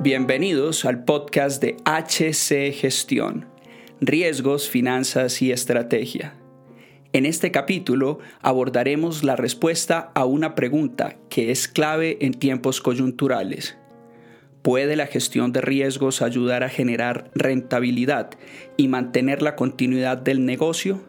Bienvenidos al podcast de HC Gestión, Riesgos, Finanzas y Estrategia. En este capítulo abordaremos la respuesta a una pregunta que es clave en tiempos coyunturales. ¿Puede la gestión de riesgos ayudar a generar rentabilidad y mantener la continuidad del negocio?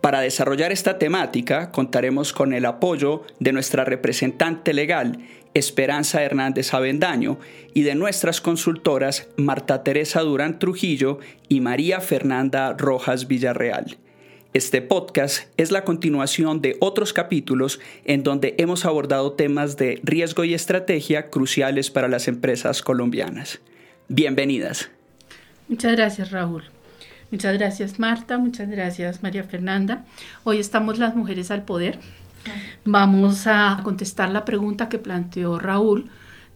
Para desarrollar esta temática contaremos con el apoyo de nuestra representante legal, Esperanza Hernández Avendaño, y de nuestras consultoras Marta Teresa Durán Trujillo y María Fernanda Rojas Villarreal. Este podcast es la continuación de otros capítulos en donde hemos abordado temas de riesgo y estrategia cruciales para las empresas colombianas. Bienvenidas. Muchas gracias, Raúl. Muchas gracias Marta, muchas gracias María Fernanda. Hoy estamos las mujeres al poder. Vamos a contestar la pregunta que planteó Raúl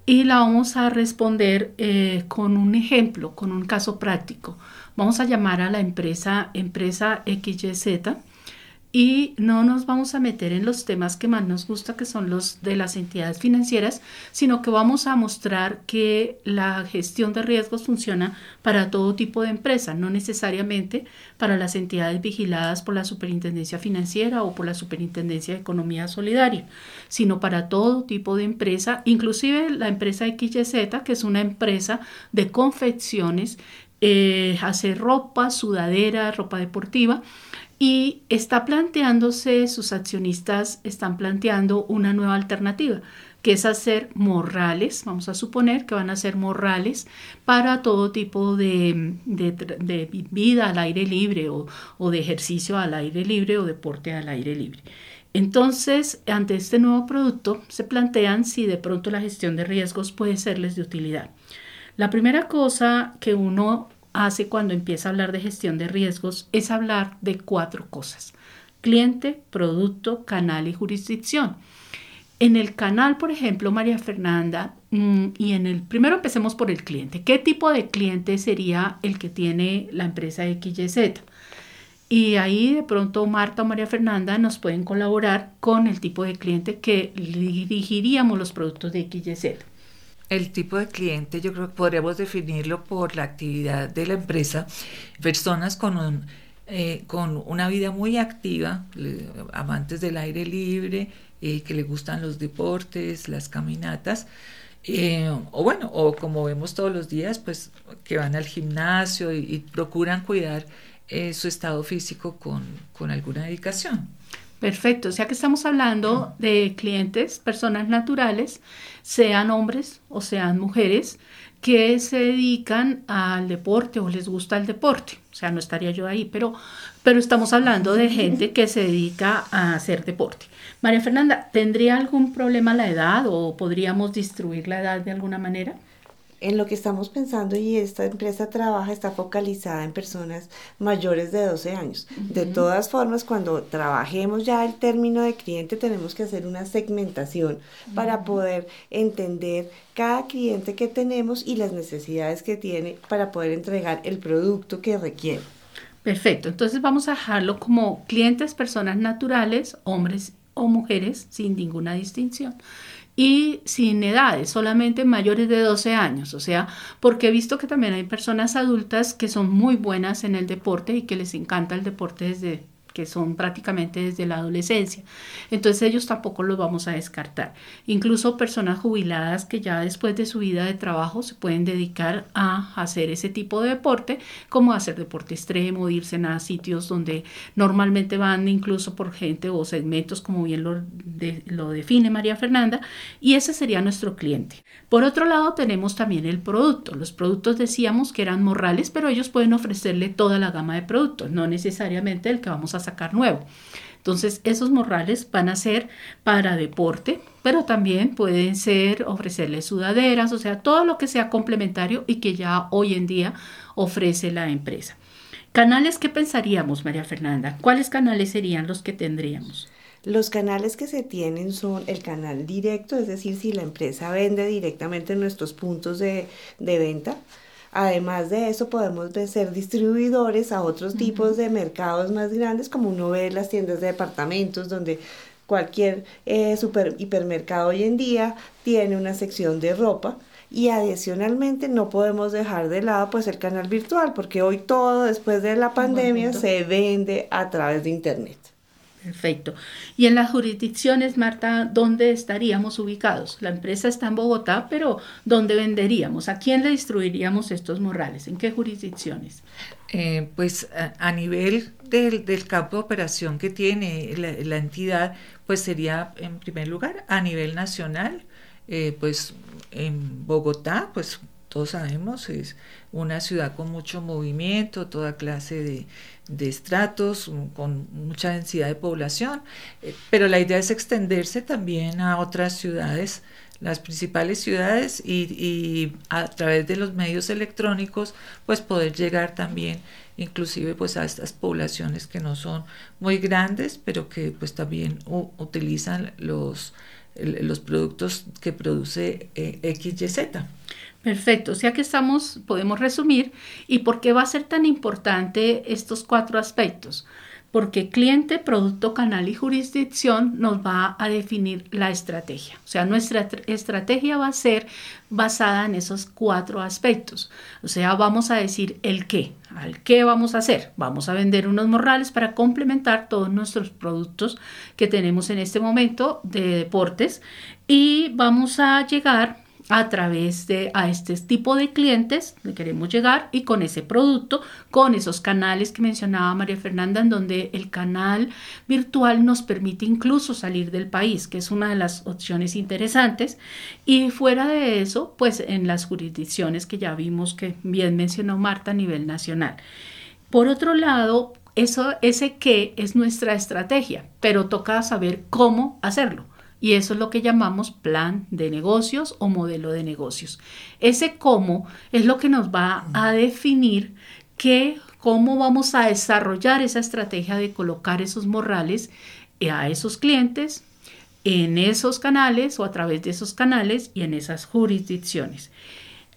y la vamos a responder eh, con un ejemplo, con un caso práctico. Vamos a llamar a la empresa empresa XYZ y no nos vamos a meter en los temas que más nos gusta, que son los de las entidades financieras, sino que vamos a mostrar que la gestión de riesgos funciona para todo tipo de empresa, no necesariamente para las entidades vigiladas por la Superintendencia Financiera o por la Superintendencia de Economía Solidaria, sino para todo tipo de empresa, inclusive la empresa XYZ, que es una empresa de confecciones, eh, hace ropa, sudadera, ropa deportiva, y está planteándose, sus accionistas están planteando una nueva alternativa, que es hacer morrales, vamos a suponer que van a ser morrales para todo tipo de, vida al aire libre o, o de ejercicio al aire libre o deporte al aire libre. Entonces, ante este nuevo producto, se plantean si de pronto la gestión de riesgos puede serles de utilidad. La primera cosa que uno hace cuando empieza a hablar de gestión de riesgos es hablar de cuatro cosas. Cliente, producto, canal y jurisdicción. En el canal, por ejemplo, María Fernanda, mm, y en el primero empecemos por el cliente. ¿Qué tipo de cliente sería el que tiene la empresa XYZ? Y ahí de pronto Marta o María Fernanda nos pueden colaborar con el tipo de cliente que dirigiríamos los productos de XYZ. El tipo de cliente yo creo que podríamos definirlo por la actividad de la empresa, personas con, un, eh, con una vida muy activa, amantes del aire libre, eh, que le gustan los deportes, las caminatas, eh, o bueno, o como vemos todos los días, pues que van al gimnasio y, procuran cuidar su estado físico con, con alguna dedicación. Perfecto, o sea que estamos hablando de clientes, personas naturales, sean hombres o sean mujeres, que se dedican al deporte o les gusta el deporte. O sea, no estaría yo ahí, pero, pero estamos hablando de gente que se dedica a hacer deporte. María Fernanda, ¿tendría algún problema la edad o podríamos distribuir la edad de alguna manera? En lo que estamos pensando y esta empresa trabaja está focalizada en personas mayores de 12 años. De todas formas, cuando trabajemos ya el término de cliente, tenemos que hacer una segmentación para poder entender cada cliente que tenemos y las necesidades que tiene para poder entregar el producto que requiere. Perfecto, entonces vamos a dejarlo como clientes, personas naturales, hombres o mujeres, sin ninguna distinción y sin edades, solamente mayores de 12 años, o sea, porque he visto que también hay personas adultas que son muy buenas en el deporte y que les encanta el deporte desde que son prácticamente desde la adolescencia. Entonces ellos tampoco los vamos a descartar. Incluso personas jubiladas que ya después de su vida de trabajo se pueden dedicar a hacer ese tipo de deporte, como hacer deporte extremo, irse a sitios donde normalmente van incluso por gente o segmentos, como bien lo, lo define María Fernanda, y ese sería nuestro cliente. Por otro lado, tenemos también el producto. Los productos decíamos que eran morrales, pero ellos pueden ofrecerle toda la gama de productos, no necesariamente el que vamos a sacar nuevo. Entonces, esos morrales van a ser para deporte, pero también pueden ser ofrecerle sudaderas, o sea, todo lo que sea complementario y que ya hoy en día ofrece la empresa. Canales, ¿qué pensaríamos, María Fernanda? ¿Cuáles canales serían los que tendríamos? Los canales que se tienen son el canal directo, es decir, si la empresa vende directamente en nuestros puntos de, de venta, Además de eso, podemos ser distribuidores a otros tipos de mercados más grandes, como uno ve las tiendas de departamentos, donde cualquier eh, super, hipermercado hoy en día tiene una sección de ropa. y adicionalmente no podemos dejar de lado pues el canal virtual porque hoy todo después de la pandemia se vende a través de internet. Perfecto. Y en las jurisdicciones, Marta, ¿dónde estaríamos ubicados? La empresa está en Bogotá, pero ¿dónde venderíamos? ¿A quién le distribuiríamos estos morrales? ¿En qué jurisdicciones? Eh, pues a, nivel del, campo de operación que tiene la, entidad, pues sería en primer lugar a nivel nacional, eh, pues en Bogotá, pues todos sabemos, es una ciudad con mucho movimiento, toda clase de, estratos, con mucha densidad de población, eh, pero la idea es extenderse también a otras ciudades, las principales ciudades y, y, a través de los medios electrónicos pues poder llegar también inclusive pues a estas poblaciones que no son muy grandes pero que pues también utilizan los, los productos que produce eh, XYZ. Perfecto, o sea que estamos, podemos resumir, ¿y por qué va a ser tan importante estos cuatro aspectos? Porque cliente, producto, canal y jurisdicción nos va a definir la estrategia. O sea, nuestra estrategia va a ser basada en esos cuatro aspectos. O sea, vamos a decir el qué. ¿Al qué vamos a hacer? Vamos a vender unos morrales para complementar todos nuestros productos que tenemos en este momento de deportes y vamos a llegar a través de a este tipo de clientes que queremos llegar y con ese producto, con esos canales que mencionaba María Fernanda, en donde el canal virtual nos permite incluso salir del país, que es una de las opciones interesantes. Y fuera de eso, pues en las jurisdicciones que ya vimos que bien mencionó Marta a nivel nacional. Por otro lado, eso, ese qué es nuestra estrategia, pero toca saber cómo hacerlo. Y eso es lo que llamamos plan de negocios o modelo de negocios. Ese cómo es lo que nos va a definir qué, cómo vamos a desarrollar esa estrategia de colocar esos morrales a esos clientes, en esos canales o a través de esos canales y en esas jurisdicciones.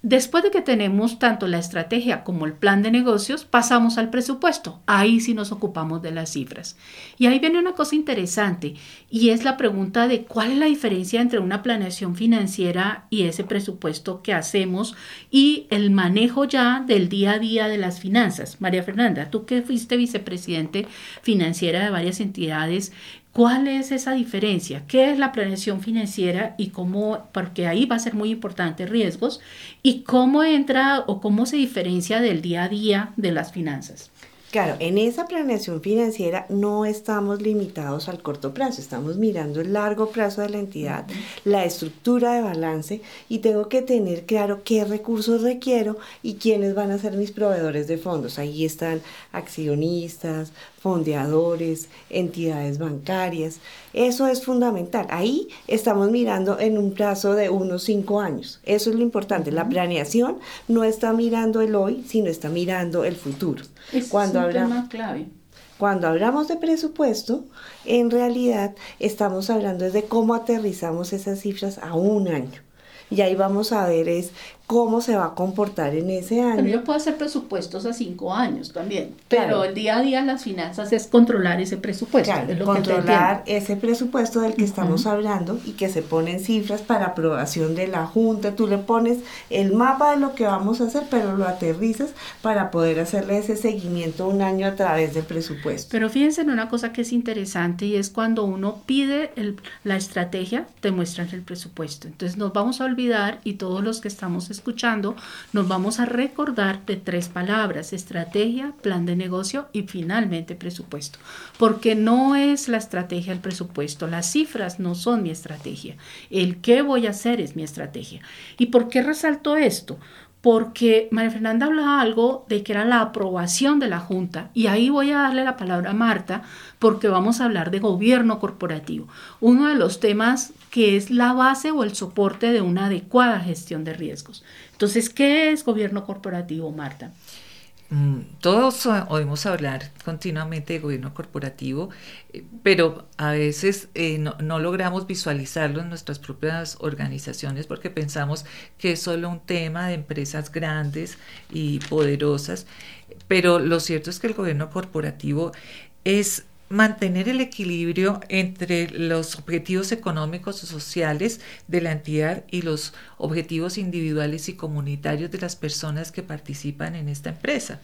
Después de que tenemos tanto la estrategia como el plan de negocios, pasamos al presupuesto. Ahí sí nos ocupamos de las cifras. Y ahí viene una cosa interesante y es la pregunta de cuál es la diferencia entre una planeación financiera y ese presupuesto que hacemos y el manejo ya del día a día de las finanzas. María Fernanda, tú que fuiste vicepresidente financiera de varias entidades, ¿Cuál es esa diferencia? ¿Qué es la planeación financiera y cómo, porque ahí va a ser muy importante riesgos, y cómo entra o cómo se diferencia del día a día de las finanzas? Claro, en esa planeación financiera no estamos limitados al corto plazo, estamos mirando el largo plazo de la entidad, la estructura de balance y tengo que tener claro qué recursos requiero y quiénes van a ser mis proveedores de fondos. Ahí están accionistas, fondeadores, entidades bancarias. Eso es fundamental. Ahí estamos mirando en un plazo de unos cinco años. Eso es lo importante. La planeación no está mirando el hoy, sino está mirando el futuro. Cuando un tema clave. Cuando hablamos de presupuesto, en realidad estamos hablando de cómo aterrizamos esas cifras a un año. Y ahí vamos a ver es cómo se va a comportar en ese año. Pero yo puedo hacer presupuestos a cinco años también. Pero el día a día las finanzas es controlar ese presupuesto. controlar ese presupuesto del que estamos hablando y que se ponen cifras para aprobación de la Junta. Tú le pones el mapa de lo que vamos a hacer, pero lo aterrizas para poder hacerle ese seguimiento un año a través del presupuesto. Pero fíjense en una cosa que es interesante y es cuando uno pide la estrategia, te muestran el presupuesto. Entonces nos vamos a olvidar y todos los que estamos escuchando, nos vamos a recordar de tres palabras, estrategia, plan de negocio y finalmente presupuesto. Porque no es la estrategia el presupuesto, las cifras no son mi estrategia, el qué voy a hacer es mi estrategia. ¿Y por qué resalto esto? Porque María Fernanda hablaba algo de que era la aprobación de la Junta y ahí voy a darle la palabra a Marta porque vamos a hablar de gobierno corporativo, uno de los temas que es la base o el soporte de una adecuada gestión de riesgos. Entonces, ¿qué es gobierno corporativo, Marta? Mm, todos oímos hablar continuamente de gobierno corporativo, eh, pero a veces eh, no, logramos visualizarlo en nuestras propias organizaciones porque pensamos que es solo un tema de empresas grandes y poderosas, pero lo cierto es que el gobierno corporativo es mantener el equilibrio entre los objetivos económicos o sociales de la entidad y los objetivos individuales y comunitarios de las personas que participan en esta empresa.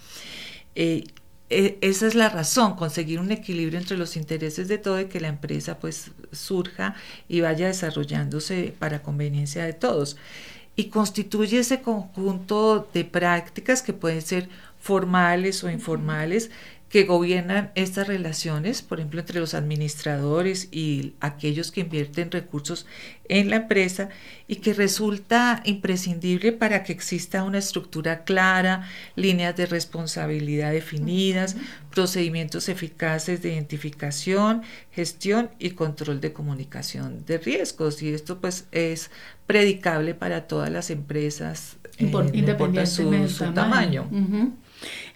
Eh, e, esa es la razón, conseguir un equilibrio entre los intereses de todo y que la empresa pues surja y vaya desarrollándose para conveniencia de todos. Y constituye ese conjunto de prácticas que pueden ser formales o informales que gobiernan estas relaciones, por ejemplo, entre los administradores y aquellos que invierten recursos en la empresa y que resulta imprescindible para que exista una estructura clara, líneas de responsabilidad definidas, procedimientos eficaces de identificación, gestión y control de comunicación de riesgos. Y esto pues es predicable para todas las empresas, eh, independientemente de su, tamaño.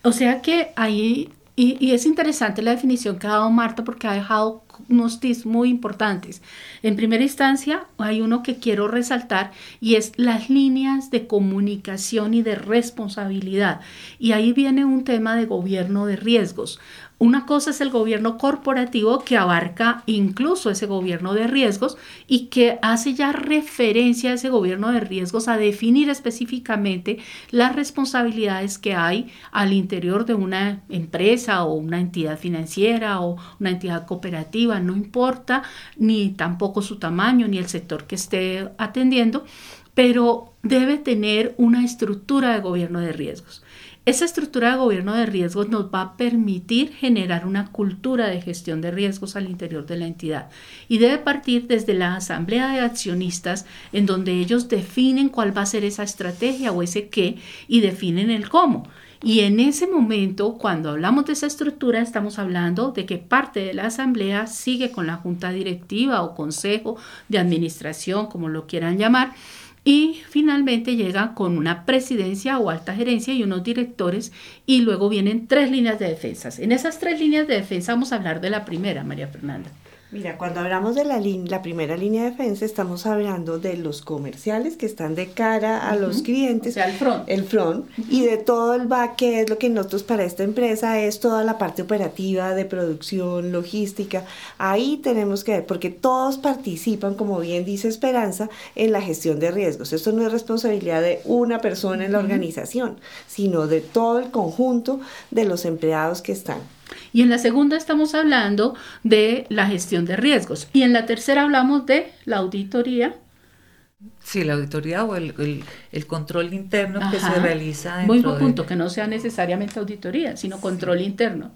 O sea que ahí y, es interesante la definición que ha dado Marta porque ha dejado unos tips muy importantes. En primera instancia, hay uno que quiero resaltar y es las líneas de comunicación y de responsabilidad. Y ahí viene un tema de gobierno de riesgos. Una cosa es el gobierno corporativo que abarca incluso ese gobierno de riesgos y que hace ya referencia a ese gobierno de riesgos a definir específicamente las responsabilidades que hay al interior de una empresa o una entidad financiera o una entidad cooperativa, no importa ni tampoco su tamaño ni el sector que esté atendiendo, pero debe tener una estructura de gobierno de riesgos. Esa estructura de gobierno de riesgos nos va a permitir generar una cultura de gestión de riesgos al interior de la entidad y debe partir desde la asamblea de accionistas en donde ellos definen cuál va a ser esa estrategia o ese qué y definen el cómo. Y en ese momento, cuando hablamos de esa estructura, estamos hablando de que parte de la asamblea sigue con la junta directiva o consejo de administración, como lo quieran llamar, y finalmente llega con una presidencia o alta gerencia y unos directores y luego vienen tres líneas de defensas. En esas tres líneas de defensa vamos a hablar de la primera, María Fernanda. Mira, cuando hablamos de la, la primera línea de defensa, estamos hablando de los comerciales que están de cara a los clientes. O sea, el front. El front. Y de todo el back, que es lo que nosotros para esta empresa es toda la parte operativa de producción, logística. Ahí tenemos que ver, porque todos participan, como bien dice Esperanza, en la gestión de riesgos. Esto no es responsabilidad de una persona en la organización, sino de todo el conjunto de los empleados que están. Y en la segunda estamos hablando de la gestión de riesgos. Y en la tercera hablamos de la auditoría. Sí, la auditoría o el, el, control interno que se realiza. Muy buen punto, que no sea necesariamente auditoría, sino control interno.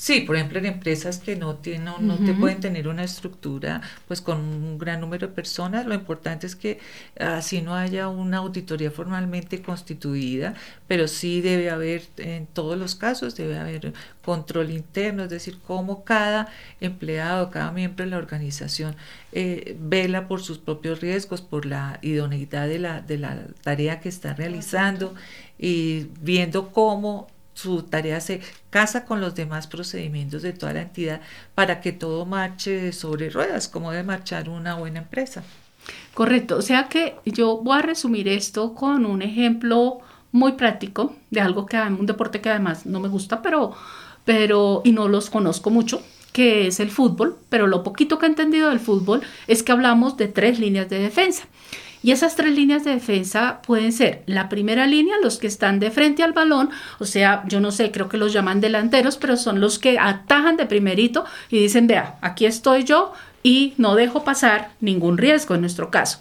Sí, por ejemplo, en empresas que no tienen, no, te pueden tener una estructura, pues con un gran número de personas, lo importante es que así no haya una auditoría formalmente constituida, pero sí debe haber, en todos los casos, debe haber control interno, es decir, cómo cada empleado, cada miembro de la organización eh, vela por sus propios riesgos, por la idoneidad de la, de la tarea que está realizando y viendo cómo su tarea se casa con los demás procedimientos de toda la entidad para que todo marche sobre ruedas, como debe marchar una buena empresa. Correcto, o sea que yo voy a resumir esto con un ejemplo muy práctico de algo que un deporte que además no me gusta, pero pero y no los conozco mucho, que es el fútbol, pero lo poquito que he entendido del fútbol es que hablamos de tres líneas de defensa. Y esas tres líneas de defensa pueden ser la primera línea, los que están de frente al balón, o sea, yo no sé, creo que los llaman delanteros, pero son los que atajan de primerito y dicen, vea, aquí estoy yo y no dejo pasar ningún riesgo en nuestro caso.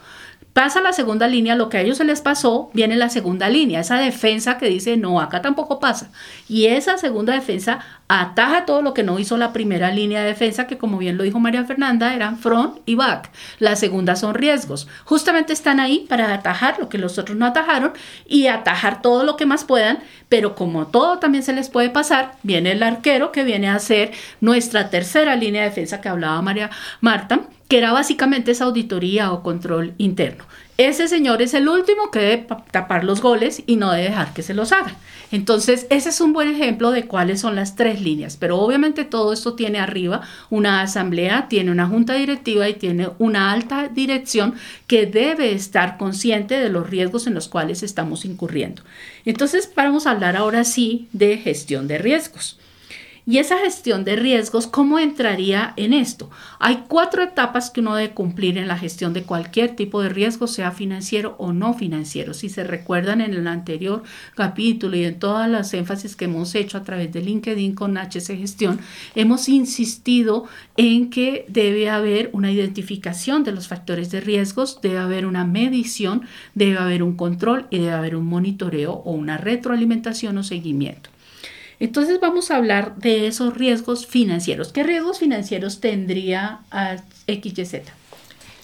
Pasa la segunda línea, lo que a ellos se les pasó, viene la segunda línea, esa defensa que dice, no, acá tampoco pasa. Y esa segunda defensa ataja todo lo que no hizo la primera línea de defensa, que como bien lo dijo María Fernanda, eran front y back. La segunda son riesgos. Justamente están ahí para atajar lo que los otros no atajaron y atajar todo lo que más puedan, pero como todo también se les puede pasar, viene el arquero que viene a ser nuestra tercera línea de defensa que hablaba María Marta, que era básicamente esa auditoría o control interno. Ese señor es el último que debe tapar los goles y no debe dejar que se los hagan. Entonces, ese es un buen ejemplo de cuáles son las tres líneas, pero obviamente todo esto tiene arriba una asamblea, tiene una junta directiva y tiene una alta dirección que debe estar consciente de los riesgos en los cuales estamos incurriendo. Entonces, vamos a hablar ahora sí de gestión de riesgos. Y esa gestión de riesgos, ¿cómo entraría en esto? Hay cuatro etapas que uno debe cumplir en la gestión de cualquier tipo de riesgo, sea financiero o no financiero. Si se recuerdan en el anterior capítulo y en todas las énfasis que hemos hecho a través de LinkedIn con HC Gestión, hemos insistido en que debe haber una identificación de los factores de riesgos, debe haber una medición, debe haber un control y debe haber un monitoreo o una retroalimentación o seguimiento. Entonces vamos a hablar de esos riesgos financieros. ¿Qué riesgos financieros tendría XYZ?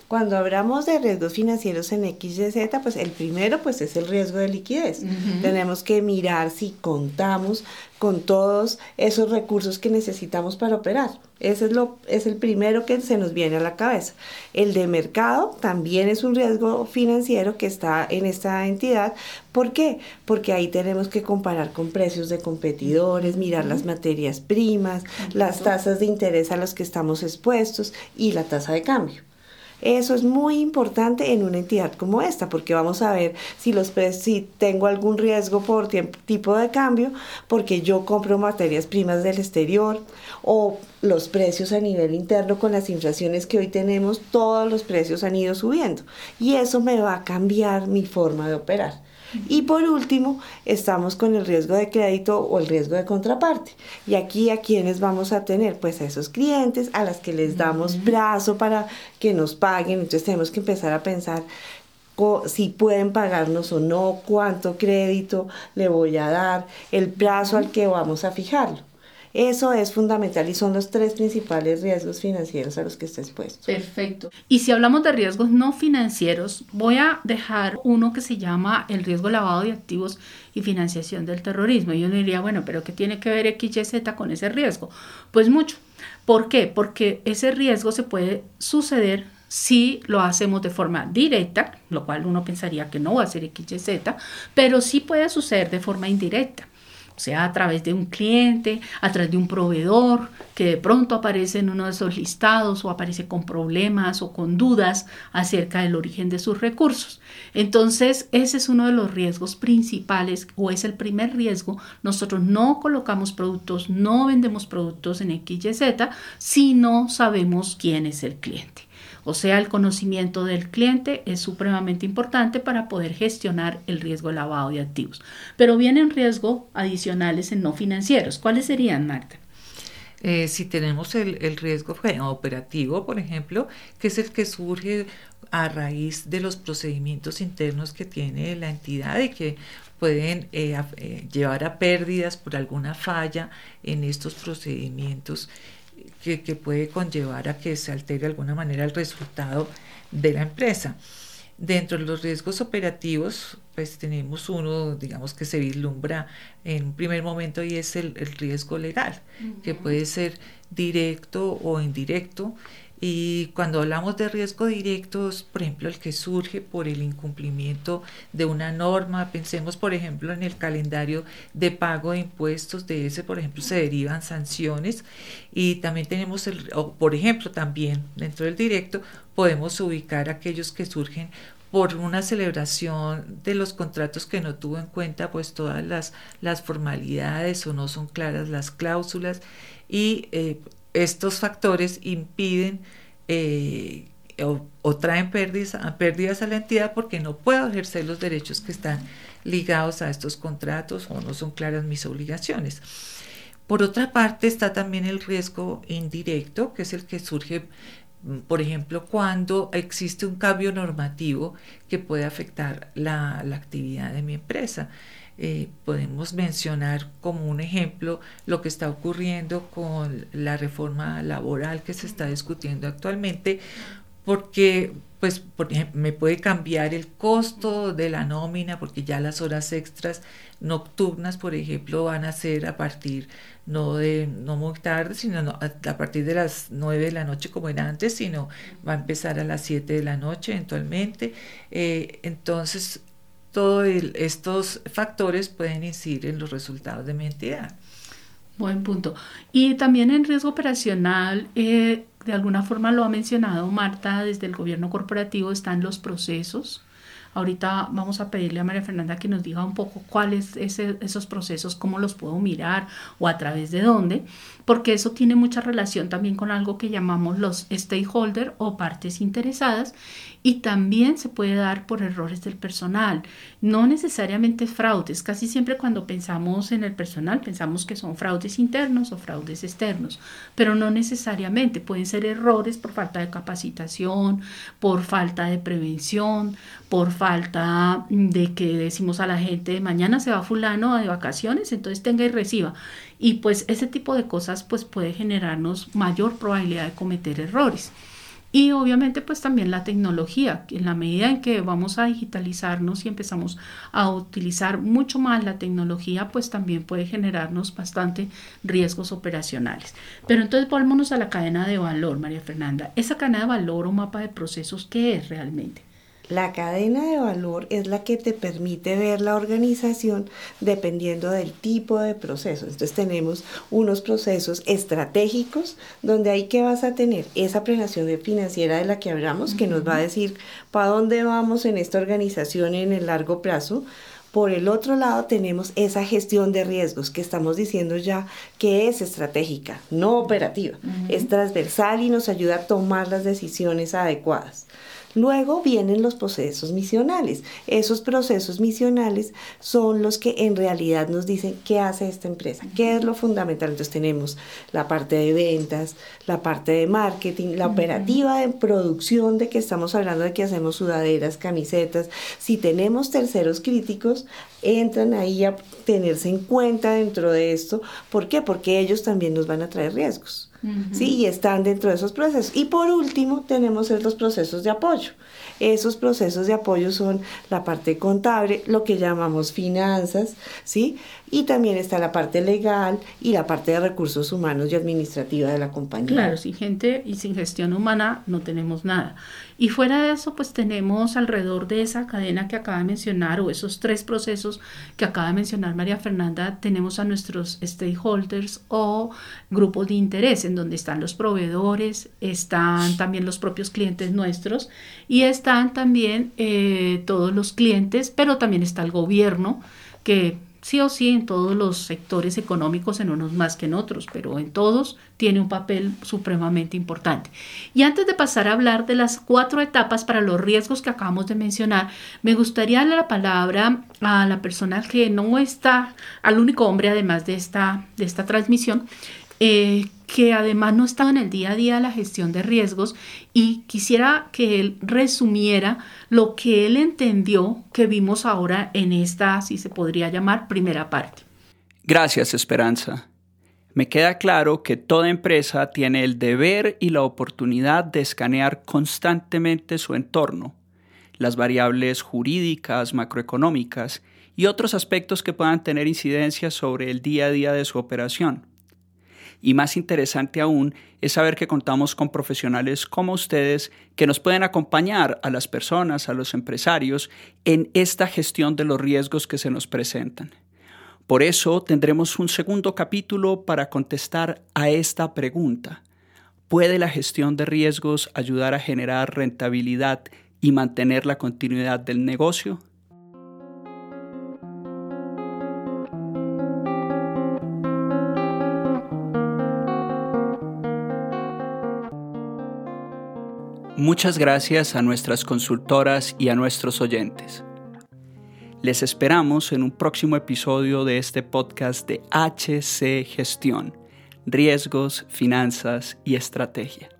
Cuando hablamos de riesgos financieros en XYZ, pues el primero pues es el riesgo de liquidez. Tenemos que mirar si contamos con todos esos recursos que necesitamos para operar. Ese es, lo, es el primero que se nos viene a la cabeza. El de mercado también es un riesgo financiero que está en esta entidad. ¿Por qué? Porque ahí tenemos que comparar con precios de competidores, mirar las materias primas, las tasas de interés a las que estamos expuestos y la tasa de cambio. Eso es muy importante en una entidad como esta, porque vamos a ver si, los si tengo algún riesgo por tipo de cambio, porque yo compro materias primas del exterior o los precios a nivel interno con las inflaciones que hoy tenemos, todos los precios han ido subiendo y eso me va a cambiar mi forma de operar. Y por último, estamos con el riesgo de crédito o el riesgo de contraparte. Y aquí a quienes vamos a tener, pues a esos clientes a las que les damos plazo para que nos paguen. Entonces tenemos que empezar a pensar si pueden pagarnos o no, cuánto crédito le voy a dar, el plazo al que vamos a fijarlo. Eso es fundamental y son los tres principales riesgos financieros a los que está expuesto. Perfecto. Y si hablamos de riesgos no financieros, voy a dejar uno que se llama el riesgo lavado de activos y financiación del terrorismo. Y uno diría, bueno, pero ¿qué tiene que ver XYZ con ese riesgo? Pues mucho. ¿Por qué? Porque ese riesgo se puede suceder si lo hacemos de forma directa, lo cual uno pensaría que no va a ser XYZ, pero sí puede suceder de forma indirecta sea a través de un cliente, a través de un proveedor que de pronto aparece en uno de esos listados o aparece con problemas o con dudas acerca del origen de sus recursos. Entonces, ese es uno de los riesgos principales o es el primer riesgo. Nosotros no colocamos productos, no vendemos productos en XYZ si no sabemos quién es el cliente. O sea, el conocimiento del cliente es supremamente importante para poder gestionar el riesgo de lavado de activos. Pero vienen riesgos adicionales en no financieros. ¿Cuáles serían, Marta? Eh, si tenemos el, riesgo operativo, por ejemplo, que es el que surge a raíz de los procedimientos internos que tiene la entidad y que pueden eh, eh, llevar a pérdidas por alguna falla en estos procedimientos que, puede conllevar a que se altere de alguna manera el resultado de la empresa. Dentro de los riesgos operativos, pues tenemos uno, digamos, que se vislumbra en un primer momento y es el, riesgo legal, que puede ser directo o indirecto y cuando hablamos de riesgo directo, por ejemplo, el que surge por el incumplimiento de una norma, pensemos, por ejemplo, en el calendario de pago de impuestos, de ese, por ejemplo, se derivan sanciones. Y también tenemos, el, por ejemplo, también dentro del directo, podemos ubicar aquellos que surgen por una celebración de los contratos que no tuvo en cuenta pues todas las, las formalidades o no son claras las cláusulas. Y eh, estos factores impiden eh, o, traen pérdidas, pérdidas a la entidad porque no puedo ejercer los derechos que están ligados a estos contratos o no son claras mis obligaciones. Por otra parte está también el riesgo indirecto, que es el que surge, mm, por ejemplo, cuando existe un cambio normativo que puede afectar la, la actividad de mi empresa. Eh, podemos mencionar como un ejemplo lo que está ocurriendo con la reforma laboral que se está discutiendo actualmente, porque pues por ejemplo, me puede cambiar el costo de la nómina porque ya las horas extras nocturnas, por ejemplo, van a ser a partir no de no muy tarde, sino a, partir de las 9 de la noche como era antes, sino va a empezar a las 7 de la noche eventualmente. Eh, entonces, estos factores pueden incidir en los resultados de mi entidad. Buen punto. Y también en riesgo operacional, eh, de alguna forma lo ha mencionado Marta, desde el gobierno corporativo están los procesos. Ahorita vamos a pedirle a María Fernanda que nos diga un poco cuáles esos procesos, cómo los puedo mirar o a través de dónde, porque eso tiene mucha relación también con algo que llamamos los stakeholders o partes interesadas y también se puede dar por errores del personal. No necesariamente fraudes, casi siempre cuando pensamos en el personal pensamos que son fraudes internos o fraudes externos, pero no necesariamente, pueden ser errores por falta de capacitación, por falta de prevención, por falta de que decimos a la gente mañana se va fulano de vacaciones, entonces tenga y reciba. Y pues ese tipo de cosas pues puede generarnos mayor probabilidad de cometer errores. Y obviamente pues también la tecnología, en la medida en que vamos a digitalizarnos y empezamos a utilizar mucho más la tecnología, pues también puede generarnos bastante riesgos operacionales. Pero entonces volvámonos a la cadena de valor, María Fernanda. Esa cadena de valor o mapa de procesos, ¿qué es realmente? La cadena de valor es la que te permite ver la organización dependiendo del tipo de procesos. Entonces tenemos unos procesos estratégicos donde hay que vas a tener esa planeación financiera de la que hablamos, que nos va a decir para dónde vamos en esta organización en el largo plazo. Por el otro lado tenemos esa gestión de riesgos que estamos diciendo ya que es estratégica, no operativa. Es transversal y nos ayuda a tomar las decisiones adecuadas. Luego vienen los procesos misionales. Esos procesos misionales son los que en realidad nos dicen qué hace esta empresa, qué es lo fundamental. Entonces tenemos la parte de ventas, la parte de marketing, la operativa de producción de que estamos hablando de que hacemos sudaderas, camisetas. Si tenemos terceros críticos, entran ahí a tenerse en cuenta dentro de esto. ¿Por qué? Porque ellos también nos van a traer riesgos. ¿Sí? Y están dentro de esos procesos. Y por último, tenemos los procesos de apoyo. Esos procesos de apoyo son la parte contable, lo que llamamos finanzas, ¿sí? Y también está la parte legal y la parte de recursos humanos y administrativa de la compañía. Claro, sin gente y sin gestión humana no tenemos nada. Y fuera de eso, pues tenemos alrededor de esa cadena que acaba de mencionar o esos tres procesos que acaba de mencionar María Fernanda, tenemos a nuestros stakeholders o grupos de interés en donde están los proveedores, están también los propios clientes nuestros y están también eh, todos los clientes, pero también está el gobierno que sí o sí en todos los sectores económicos, en unos más que en otros, pero en todos tiene un papel supremamente importante. Y antes de pasar a hablar de las cuatro etapas para los riesgos que acabamos de mencionar, me gustaría darle la palabra a la persona que no está, al único hombre además de esta, de esta transmisión, eh, que además no estaba en el día a día la gestión de riesgos y quisiera que él resumiera lo que él entendió que vimos ahora en esta, si se podría llamar, primera parte. Gracias, Esperanza. Me queda claro que toda empresa tiene el deber y la oportunidad de escanear constantemente su entorno, las variables jurídicas, macroeconómicas y otros aspectos que puedan tener incidencia sobre el día a día de su operación. Y más interesante aún es saber que contamos con profesionales como ustedes que nos pueden acompañar a las personas, a los empresarios, en esta gestión de los riesgos que se nos presentan. Por eso tendremos un segundo capítulo para contestar a esta pregunta. ¿Puede la gestión de riesgos ayudar a generar rentabilidad y mantener la continuidad del negocio? Muchas gracias a nuestras consultoras y a nuestros oyentes. Les esperamos en un próximo episodio de este podcast de HC Gestión, Riesgos, Finanzas y Estrategia.